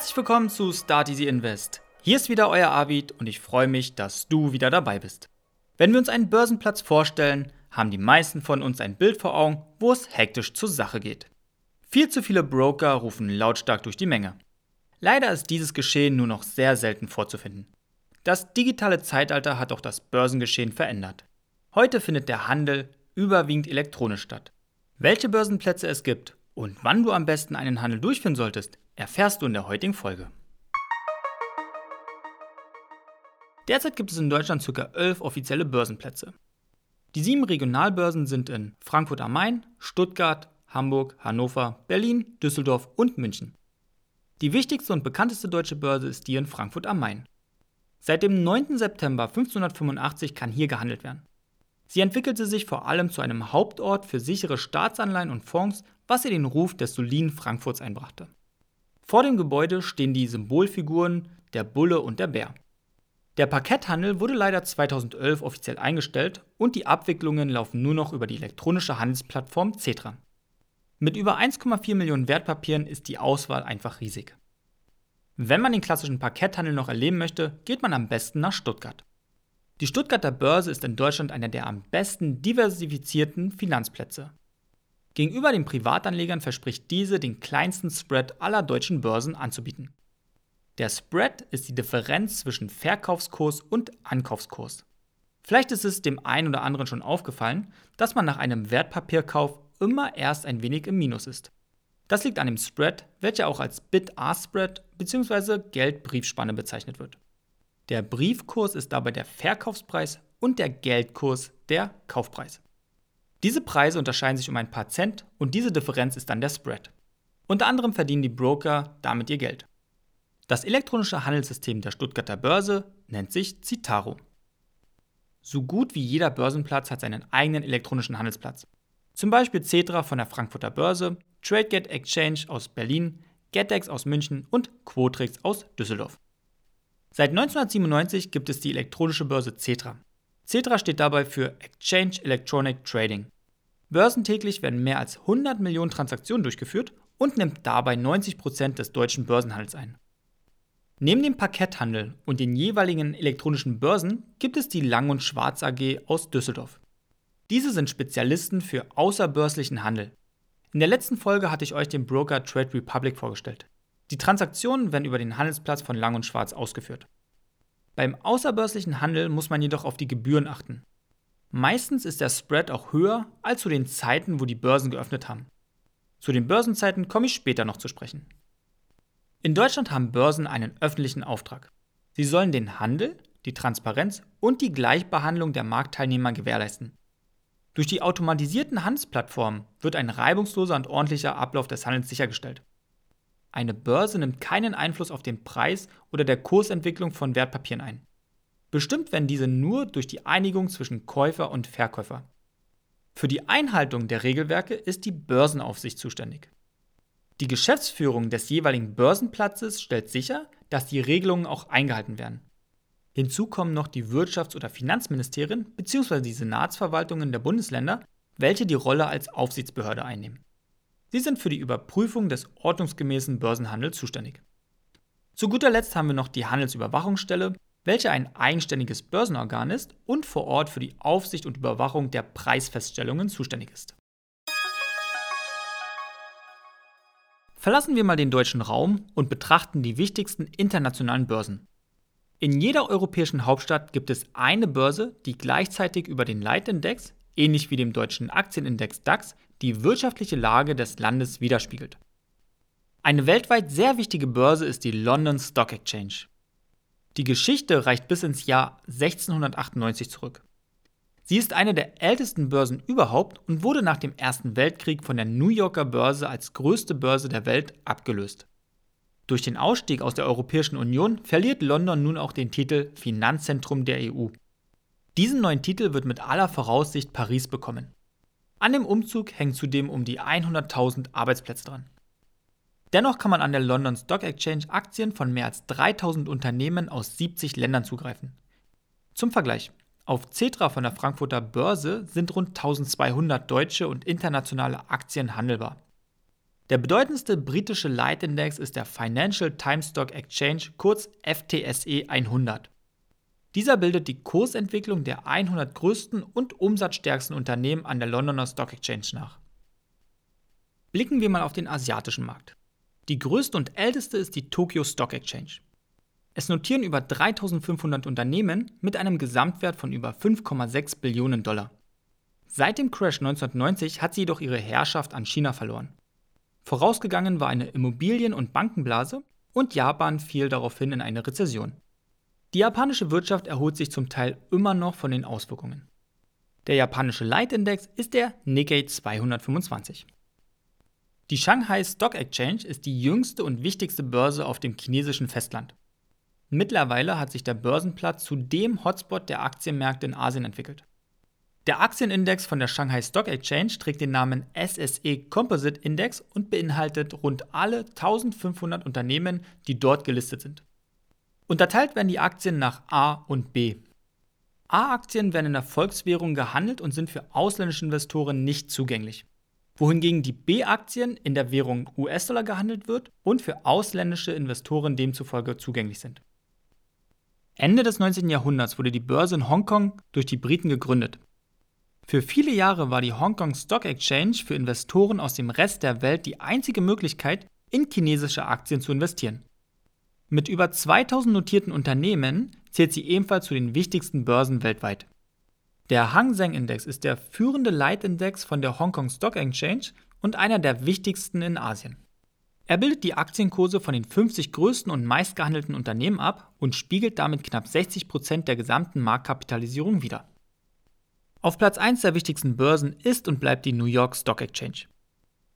Herzlich willkommen zu Start Easy Invest. Hier ist wieder euer Avid und ich freue mich, dass du wieder dabei bist. Wenn wir uns einen Börsenplatz vorstellen, haben die meisten von uns ein Bild vor Augen, wo es hektisch zur Sache geht. Viel zu viele Broker rufen lautstark durch die Menge. Leider ist dieses Geschehen nur noch sehr selten vorzufinden. Das digitale Zeitalter hat auch das Börsengeschehen verändert. Heute findet der Handel überwiegend elektronisch statt. Welche Börsenplätze es gibt und wann du am besten einen Handel durchführen solltest, erfährst du in der heutigen Folge. Derzeit gibt es in Deutschland ca. 11 offizielle Börsenplätze. Die sieben Regionalbörsen sind in Frankfurt am Main, Stuttgart, Hamburg, Hannover, Berlin, Düsseldorf und München. Die wichtigste und bekannteste deutsche Börse ist die in Frankfurt am Main. Seit dem 9. September 1585 kann hier gehandelt werden. Sie entwickelte sich vor allem zu einem Hauptort für sichere Staatsanleihen und Fonds, was ihr den Ruf des soliden Frankfurts einbrachte. Vor dem Gebäude stehen die Symbolfiguren der Bulle und der Bär. Der Parketthandel wurde leider 2011 offiziell eingestellt und die Abwicklungen laufen nur noch über die elektronische Handelsplattform Cetra. Mit über 1,4 Millionen Wertpapieren ist die Auswahl einfach riesig. Wenn man den klassischen Parketthandel noch erleben möchte, geht man am besten nach Stuttgart. Die Stuttgarter Börse ist in Deutschland einer der am besten diversifizierten Finanzplätze. Gegenüber den Privatanlegern verspricht diese den kleinsten Spread aller deutschen Börsen anzubieten. Der Spread ist die Differenz zwischen Verkaufskurs und Ankaufskurs. Vielleicht ist es dem einen oder anderen schon aufgefallen, dass man nach einem Wertpapierkauf immer erst ein wenig im Minus ist. Das liegt an dem Spread, welcher auch als Bid-Ask-Spread bzw. Geldbriefspanne bezeichnet wird. Der Briefkurs ist dabei der Verkaufspreis und der Geldkurs der Kaufpreis. Diese Preise unterscheiden sich um ein paar Cent und diese Differenz ist dann der Spread. Unter anderem verdienen die Broker damit ihr Geld. Das elektronische Handelssystem der Stuttgarter Börse nennt sich Citaro. So gut wie jeder Börsenplatz hat seinen eigenen elektronischen Handelsplatz. Zum Beispiel Cetra von der Frankfurter Börse, TradeGate Exchange aus Berlin, GetEx aus München und Quotrix aus Düsseldorf. Seit 1997 gibt es die elektronische Börse Cetra. Cetra steht dabei für Exchange Electronic Trading. Börsentäglich werden mehr als 100 Millionen Transaktionen durchgeführt und nimmt dabei 90 Prozent des deutschen Börsenhandels ein. Neben dem Parketthandel und den jeweiligen elektronischen Börsen gibt es die Lang und Schwarz AG aus Düsseldorf. Diese sind Spezialisten für außerbörslichen Handel. In der letzten Folge hatte ich euch den Broker Trade Republic vorgestellt. Die Transaktionen werden über den Handelsplatz von Lang und Schwarz ausgeführt. Beim außerbörslichen Handel muss man jedoch auf die Gebühren achten. Meistens ist der Spread auch höher als zu den Zeiten, wo die Börsen geöffnet haben. Zu den Börsenzeiten komme ich später noch zu sprechen. In Deutschland haben Börsen einen öffentlichen Auftrag. Sie sollen den Handel, die Transparenz und die Gleichbehandlung der Marktteilnehmer gewährleisten. Durch die automatisierten Handelsplattformen wird ein reibungsloser und ordentlicher Ablauf des Handels sichergestellt. Eine Börse nimmt keinen Einfluss auf den Preis oder der Kursentwicklung von Wertpapieren ein. Bestimmt werden diese nur durch die Einigung zwischen Käufer und Verkäufer. Für die Einhaltung der Regelwerke ist die Börsenaufsicht zuständig. Die Geschäftsführung des jeweiligen Börsenplatzes stellt sicher, dass die Regelungen auch eingehalten werden. Hinzu kommen noch die Wirtschafts- oder Finanzministerien bzw. die Senatsverwaltungen der Bundesländer, welche die Rolle als Aufsichtsbehörde einnehmen. Sie sind für die Überprüfung des ordnungsgemäßen Börsenhandels zuständig. Zu guter Letzt haben wir noch die Handelsüberwachungsstelle, welche ein eigenständiges Börsenorgan ist und vor Ort für die Aufsicht und Überwachung der Preisfeststellungen zuständig ist. Verlassen wir mal den deutschen Raum und betrachten die wichtigsten internationalen Börsen. In jeder europäischen Hauptstadt gibt es eine Börse, die gleichzeitig über den Leitindex, ähnlich wie dem deutschen Aktienindex DAX, die wirtschaftliche Lage des Landes widerspiegelt. Eine weltweit sehr wichtige Börse ist die London Stock Exchange. Die Geschichte reicht bis ins Jahr 1698 zurück. Sie ist eine der ältesten Börsen überhaupt und wurde nach dem Ersten Weltkrieg von der New Yorker Börse als größte Börse der Welt abgelöst. Durch den Ausstieg aus der Europäischen Union verliert London nun auch den Titel Finanzzentrum der EU. Diesen neuen Titel wird mit aller Voraussicht Paris bekommen. An dem Umzug hängen zudem um die 100.000 Arbeitsplätze dran. Dennoch kann man an der London Stock Exchange Aktien von mehr als 3000 Unternehmen aus 70 Ländern zugreifen. Zum Vergleich, auf Cetra von der Frankfurter Börse sind rund 1200 deutsche und internationale Aktien handelbar. Der bedeutendste britische Leitindex ist der Financial Times Stock Exchange, kurz FTSE 100. Dieser bildet die Kursentwicklung der 100 größten und umsatzstärksten Unternehmen an der Londoner Stock Exchange nach. Blicken wir mal auf den asiatischen Markt. Die größte und älteste ist die Tokyo Stock Exchange. Es notieren über 3500 Unternehmen mit einem Gesamtwert von über 5,6 Billionen Dollar. Seit dem Crash 1990 hat sie jedoch ihre Herrschaft an China verloren. Vorausgegangen war eine Immobilien- und Bankenblase und Japan fiel daraufhin in eine Rezession. Die japanische Wirtschaft erholt sich zum Teil immer noch von den Auswirkungen. Der japanische Leitindex ist der Nikkei 225. Die Shanghai Stock Exchange ist die jüngste und wichtigste Börse auf dem chinesischen Festland. Mittlerweile hat sich der Börsenplatz zu dem Hotspot der Aktienmärkte in Asien entwickelt. Der Aktienindex von der Shanghai Stock Exchange trägt den Namen SSE Composite Index und beinhaltet rund alle 1500 Unternehmen, die dort gelistet sind. Unterteilt werden die Aktien nach A und B. A-Aktien werden in der Volkswährung gehandelt und sind für ausländische Investoren nicht zugänglich wohingegen die B-Aktien in der Währung US-Dollar gehandelt wird und für ausländische Investoren demzufolge zugänglich sind. Ende des 19. Jahrhunderts wurde die Börse in Hongkong durch die Briten gegründet. Für viele Jahre war die Hongkong Stock Exchange für Investoren aus dem Rest der Welt die einzige Möglichkeit, in chinesische Aktien zu investieren. Mit über 2000 notierten Unternehmen zählt sie ebenfalls zu den wichtigsten Börsen weltweit. Der Hang Seng Index ist der führende Leitindex von der Hong Kong Stock Exchange und einer der wichtigsten in Asien. Er bildet die Aktienkurse von den 50 größten und meistgehandelten Unternehmen ab und spiegelt damit knapp 60 Prozent der gesamten Marktkapitalisierung wider. Auf Platz 1 der wichtigsten Börsen ist und bleibt die New York Stock Exchange.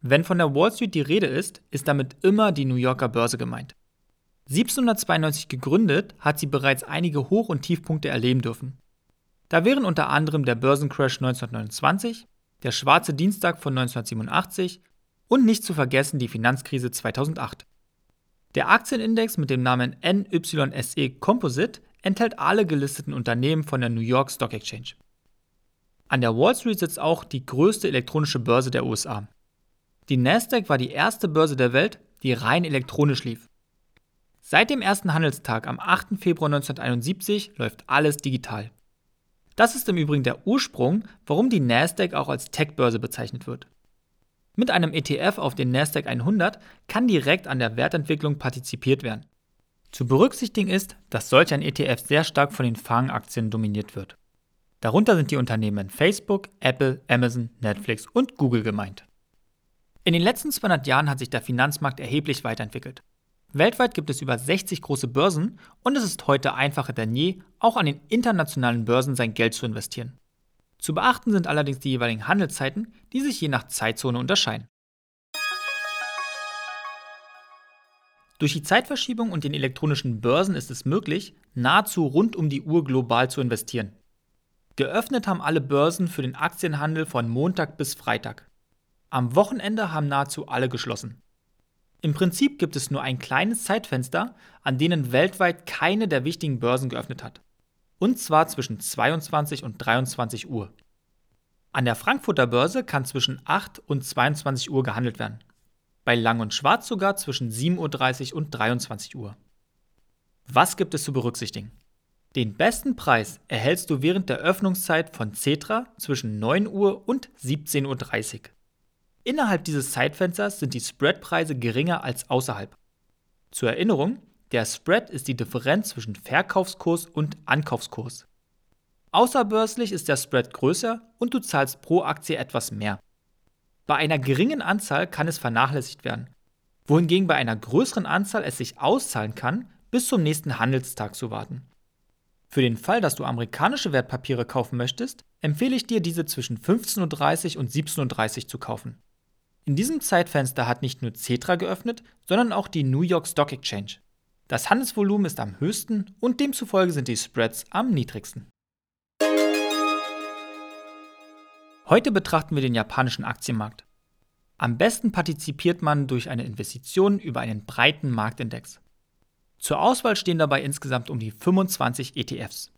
Wenn von der Wall Street die Rede ist, ist damit immer die New Yorker Börse gemeint. 1792 gegründet, hat sie bereits einige Hoch- und Tiefpunkte erleben dürfen. Da wären unter anderem der Börsencrash 1929, der schwarze Dienstag von 1987 und nicht zu vergessen die Finanzkrise 2008. Der Aktienindex mit dem Namen NYSE Composite enthält alle gelisteten Unternehmen von der New York Stock Exchange. An der Wall Street sitzt auch die größte elektronische Börse der USA. Die Nasdaq war die erste Börse der Welt, die rein elektronisch lief. Seit dem ersten Handelstag am 8. Februar 1971 läuft alles digital. Das ist im Übrigen der Ursprung, warum die Nasdaq auch als Tech-Börse bezeichnet wird. Mit einem ETF auf den Nasdaq 100 kann direkt an der Wertentwicklung partizipiert werden. Zu berücksichtigen ist, dass solch ein ETF sehr stark von den Fangaktien dominiert wird. Darunter sind die Unternehmen Facebook, Apple, Amazon, Netflix und Google gemeint. In den letzten 200 Jahren hat sich der Finanzmarkt erheblich weiterentwickelt. Weltweit gibt es über 60 große Börsen und es ist heute einfacher denn je, auch an den internationalen Börsen sein Geld zu investieren. Zu beachten sind allerdings die jeweiligen Handelszeiten, die sich je nach Zeitzone unterscheiden. Durch die Zeitverschiebung und den elektronischen Börsen ist es möglich, nahezu rund um die Uhr global zu investieren. Geöffnet haben alle Börsen für den Aktienhandel von Montag bis Freitag. Am Wochenende haben nahezu alle geschlossen. Im Prinzip gibt es nur ein kleines Zeitfenster, an denen weltweit keine der wichtigen Börsen geöffnet hat. Und zwar zwischen 22 und 23 Uhr. An der Frankfurter Börse kann zwischen 8 und 22 Uhr gehandelt werden. Bei Lang und Schwarz sogar zwischen 7.30 Uhr und 23 Uhr. Was gibt es zu berücksichtigen? Den besten Preis erhältst du während der Öffnungszeit von Cetra zwischen 9 Uhr und 17.30 Uhr. Innerhalb dieses Zeitfensters sind die Spreadpreise geringer als außerhalb. Zur Erinnerung, der Spread ist die Differenz zwischen Verkaufskurs und Ankaufskurs. Außerbörslich ist der Spread größer und du zahlst pro Aktie etwas mehr. Bei einer geringen Anzahl kann es vernachlässigt werden, wohingegen bei einer größeren Anzahl es sich auszahlen kann, bis zum nächsten Handelstag zu warten. Für den Fall, dass du amerikanische Wertpapiere kaufen möchtest, empfehle ich dir, diese zwischen 15.30 Uhr und 17.30 Uhr zu kaufen. In diesem Zeitfenster hat nicht nur Cetra geöffnet, sondern auch die New York Stock Exchange. Das Handelsvolumen ist am höchsten und demzufolge sind die Spreads am niedrigsten. Heute betrachten wir den japanischen Aktienmarkt. Am besten partizipiert man durch eine Investition über einen breiten Marktindex. Zur Auswahl stehen dabei insgesamt um die 25 ETFs.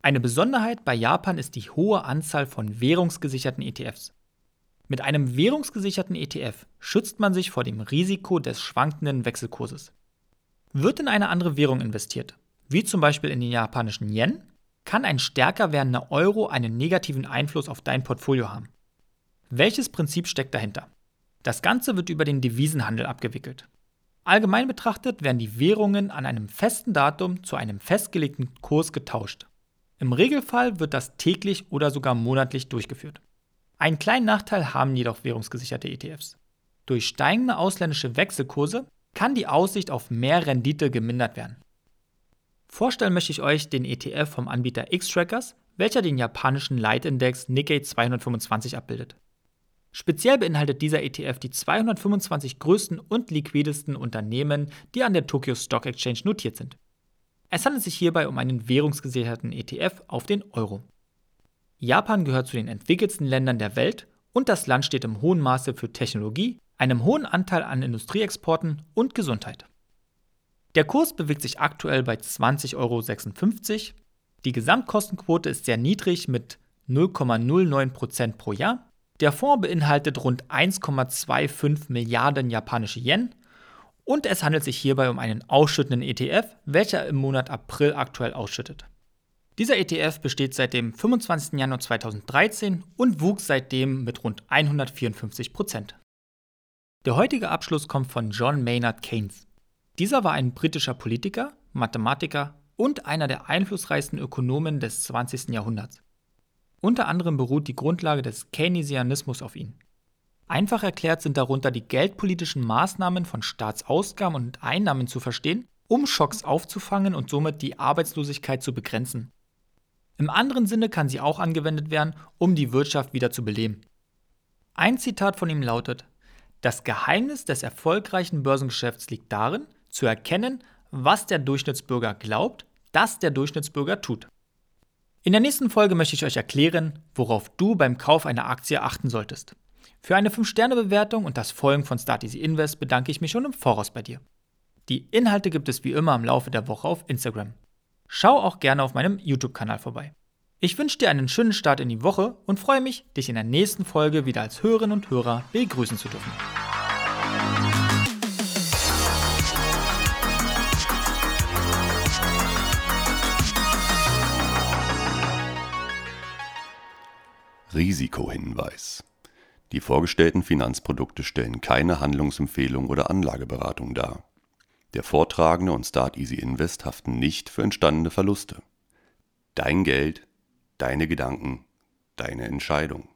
Eine Besonderheit bei Japan ist die hohe Anzahl von währungsgesicherten ETFs. Mit einem währungsgesicherten ETF schützt man sich vor dem Risiko des schwankenden Wechselkurses. Wird in eine andere Währung investiert, wie zum Beispiel in den japanischen Yen, kann ein stärker werdender Euro einen negativen Einfluss auf dein Portfolio haben. Welches Prinzip steckt dahinter? Das Ganze wird über den Devisenhandel abgewickelt. Allgemein betrachtet werden die Währungen an einem festen Datum zu einem festgelegten Kurs getauscht. Im Regelfall wird das täglich oder sogar monatlich durchgeführt. Einen kleinen Nachteil haben jedoch währungsgesicherte ETFs. Durch steigende ausländische Wechselkurse kann die Aussicht auf mehr Rendite gemindert werden. Vorstellen möchte ich euch den ETF vom Anbieter X-Trackers, welcher den japanischen Leitindex Nikkei 225 abbildet. Speziell beinhaltet dieser ETF die 225 größten und liquidesten Unternehmen, die an der Tokyo Stock Exchange notiert sind. Es handelt sich hierbei um einen währungsgesicherten ETF auf den Euro. Japan gehört zu den entwickelsten Ländern der Welt und das Land steht im hohen Maße für Technologie, einem hohen Anteil an Industrieexporten und Gesundheit. Der Kurs bewegt sich aktuell bei 20,56 Euro. Die Gesamtkostenquote ist sehr niedrig mit 0,09% pro Jahr. Der Fonds beinhaltet rund 1,25 Milliarden japanische Yen und es handelt sich hierbei um einen ausschüttenden ETF, welcher im Monat April aktuell ausschüttet. Dieser ETF besteht seit dem 25. Januar 2013 und wuchs seitdem mit rund 154 Prozent. Der heutige Abschluss kommt von John Maynard Keynes. Dieser war ein britischer Politiker, Mathematiker und einer der einflussreichsten Ökonomen des 20. Jahrhunderts. Unter anderem beruht die Grundlage des Keynesianismus auf ihn. Einfach erklärt sind darunter die geldpolitischen Maßnahmen von Staatsausgaben und Einnahmen zu verstehen, um Schocks aufzufangen und somit die Arbeitslosigkeit zu begrenzen. Im anderen Sinne kann sie auch angewendet werden, um die Wirtschaft wieder zu beleben. Ein Zitat von ihm lautet, das Geheimnis des erfolgreichen Börsengeschäfts liegt darin, zu erkennen, was der Durchschnittsbürger glaubt, dass der Durchschnittsbürger tut. In der nächsten Folge möchte ich euch erklären, worauf du beim Kauf einer Aktie achten solltest. Für eine 5-Sterne-Bewertung und das Folgen von Start Easy Invest bedanke ich mich schon im Voraus bei dir. Die Inhalte gibt es wie immer im Laufe der Woche auf Instagram. Schau auch gerne auf meinem YouTube-Kanal vorbei. Ich wünsche dir einen schönen Start in die Woche und freue mich, dich in der nächsten Folge wieder als Hörerinnen und Hörer begrüßen zu dürfen. Risikohinweis. Die vorgestellten Finanzprodukte stellen keine Handlungsempfehlung oder Anlageberatung dar. Der Vortragende und Start Easy Invest haften nicht für entstandene Verluste. Dein Geld, deine Gedanken, deine Entscheidung